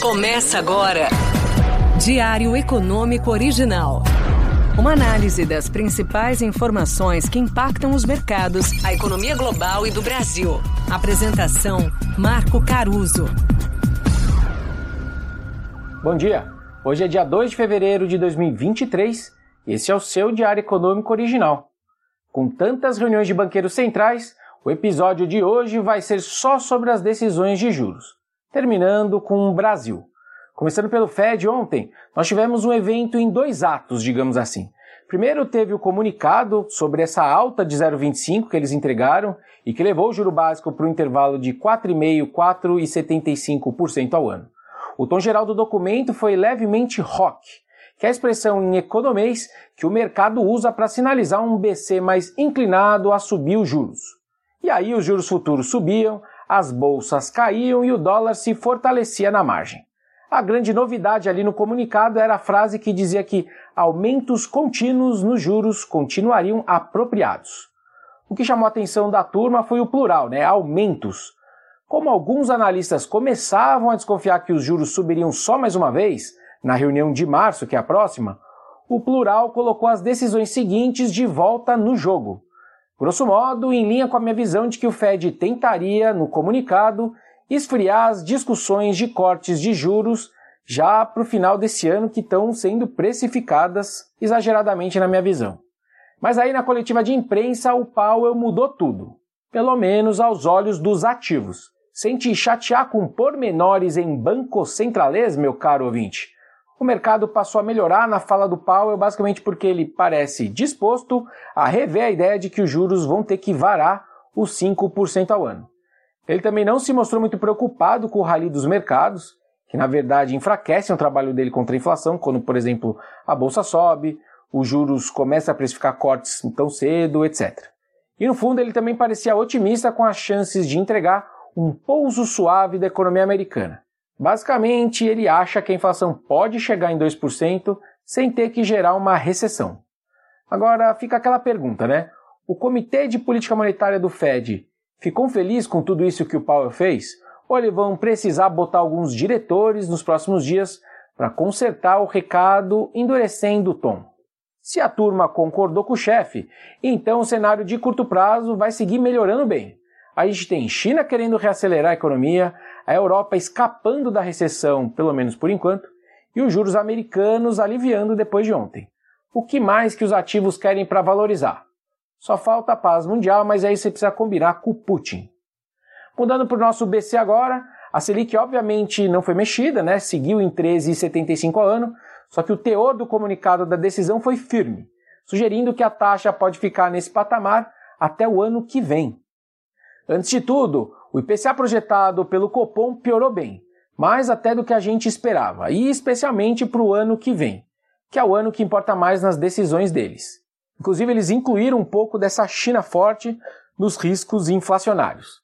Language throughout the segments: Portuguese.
Começa agora. Diário Econômico Original. Uma análise das principais informações que impactam os mercados, a economia global e do Brasil. Apresentação: Marco Caruso. Bom dia. Hoje é dia 2 de fevereiro de 2023. Esse é o seu Diário Econômico Original. Com tantas reuniões de banqueiros centrais, o episódio de hoje vai ser só sobre as decisões de juros, terminando com o Brasil. Começando pelo Fed ontem, nós tivemos um evento em dois atos, digamos assim. Primeiro teve o comunicado sobre essa alta de 0,25 que eles entregaram e que levou o juro básico para o intervalo de 4,5% 4,75% ao ano. O tom geral do documento foi levemente rock, que é a expressão em economês que o mercado usa para sinalizar um BC mais inclinado a subir os juros. E aí os juros futuros subiam, as bolsas caíam e o dólar se fortalecia na margem. A grande novidade ali no comunicado era a frase que dizia que aumentos contínuos nos juros continuariam apropriados. O que chamou a atenção da turma foi o plural, né? Aumentos. Como alguns analistas começavam a desconfiar que os juros subiriam só mais uma vez, na reunião de março, que é a próxima, o plural colocou as decisões seguintes de volta no jogo. Grosso modo, em linha com a minha visão de que o Fed tentaria, no comunicado, esfriar as discussões de cortes de juros já para o final desse ano que estão sendo precificadas exageradamente na minha visão. Mas aí na coletiva de imprensa o Powell mudou tudo, pelo menos aos olhos dos ativos. Sem te chatear com pormenores em banco centralês, meu caro ouvinte. O mercado passou a melhorar na fala do Powell basicamente porque ele parece disposto a rever a ideia de que os juros vão ter que varar os 5% ao ano. Ele também não se mostrou muito preocupado com o rally dos mercados, que na verdade enfraquecem o trabalho dele contra a inflação, quando, por exemplo, a bolsa sobe, os juros começam a precificar cortes tão cedo, etc. E no fundo ele também parecia otimista com as chances de entregar um pouso suave da economia americana. Basicamente, ele acha que a inflação pode chegar em 2% sem ter que gerar uma recessão. Agora fica aquela pergunta, né? O Comitê de Política Monetária do Fed Ficou feliz com tudo isso que o Powell fez? Ou eles vão precisar botar alguns diretores nos próximos dias para consertar o recado, endurecendo o tom? Se a turma concordou com o chefe, então o cenário de curto prazo vai seguir melhorando bem. A gente tem China querendo reacelerar a economia, a Europa escapando da recessão, pelo menos por enquanto, e os juros americanos aliviando depois de ontem. O que mais que os ativos querem para valorizar? Só falta a paz mundial, mas aí você precisa combinar com o Putin. Mudando para o nosso BC agora, a Selic obviamente não foi mexida, né? Seguiu em 13,75 ao ano, só que o teor do comunicado da decisão foi firme, sugerindo que a taxa pode ficar nesse patamar até o ano que vem. Antes de tudo, o IPCA projetado pelo Copom piorou bem, mais até do que a gente esperava, e especialmente para o ano que vem, que é o ano que importa mais nas decisões deles. Inclusive, eles incluíram um pouco dessa China forte nos riscos inflacionários.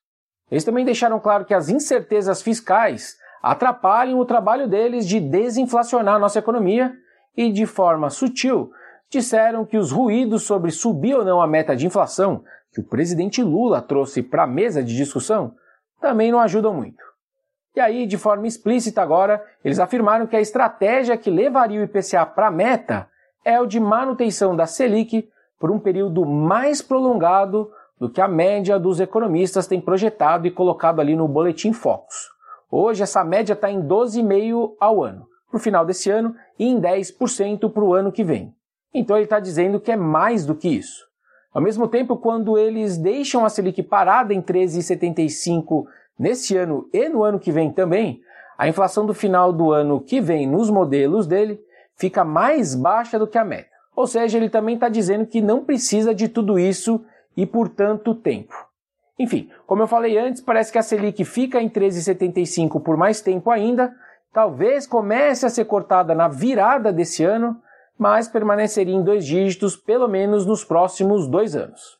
Eles também deixaram claro que as incertezas fiscais atrapalham o trabalho deles de desinflacionar a nossa economia e, de forma sutil, disseram que os ruídos sobre subir ou não a meta de inflação que o presidente Lula trouxe para a mesa de discussão também não ajudam muito. E aí, de forma explícita agora, eles afirmaram que a estratégia que levaria o IPCA para a meta é o de manutenção da Selic por um período mais prolongado do que a média dos economistas tem projetado e colocado ali no Boletim Focus. Hoje essa média está em 12,5% ao ano, para o final desse ano, e em 10% para o ano que vem. Então ele está dizendo que é mais do que isso. Ao mesmo tempo, quando eles deixam a Selic parada em 13,75 nesse ano e no ano que vem também, a inflação do final do ano que vem nos modelos dele fica mais baixa do que a meta. Ou seja, ele também está dizendo que não precisa de tudo isso e por tanto tempo. Enfim, como eu falei antes, parece que a Selic fica em 13,75 por mais tempo ainda, talvez comece a ser cortada na virada desse ano, mas permaneceria em dois dígitos pelo menos nos próximos dois anos.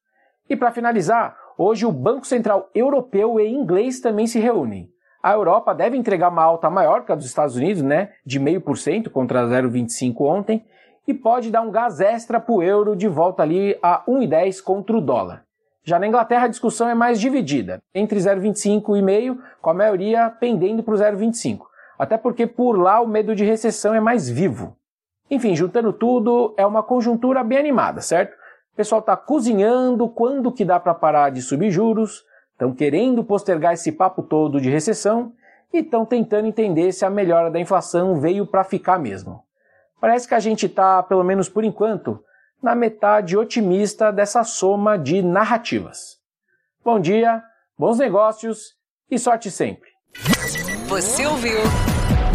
E para finalizar, hoje o Banco Central Europeu e inglês também se reúnem a Europa deve entregar uma alta maior que a dos Estados Unidos, né, de 0,5% contra 0,25 ontem, e pode dar um gás extra para o euro de volta ali a 1,10 contra o dólar. Já na Inglaterra a discussão é mais dividida, entre 0,25 e meio, com a maioria pendendo para o 0,25. até porque por lá o medo de recessão é mais vivo. Enfim, juntando tudo, é uma conjuntura bem animada, certo? O pessoal está cozinhando quando que dá para parar de subir juros, estão querendo postergar esse papo todo de recessão e estão tentando entender se a melhora da inflação veio para ficar mesmo. Parece que a gente está, pelo menos por enquanto, na metade otimista dessa soma de narrativas. Bom dia, bons negócios e sorte sempre! Você ouviu?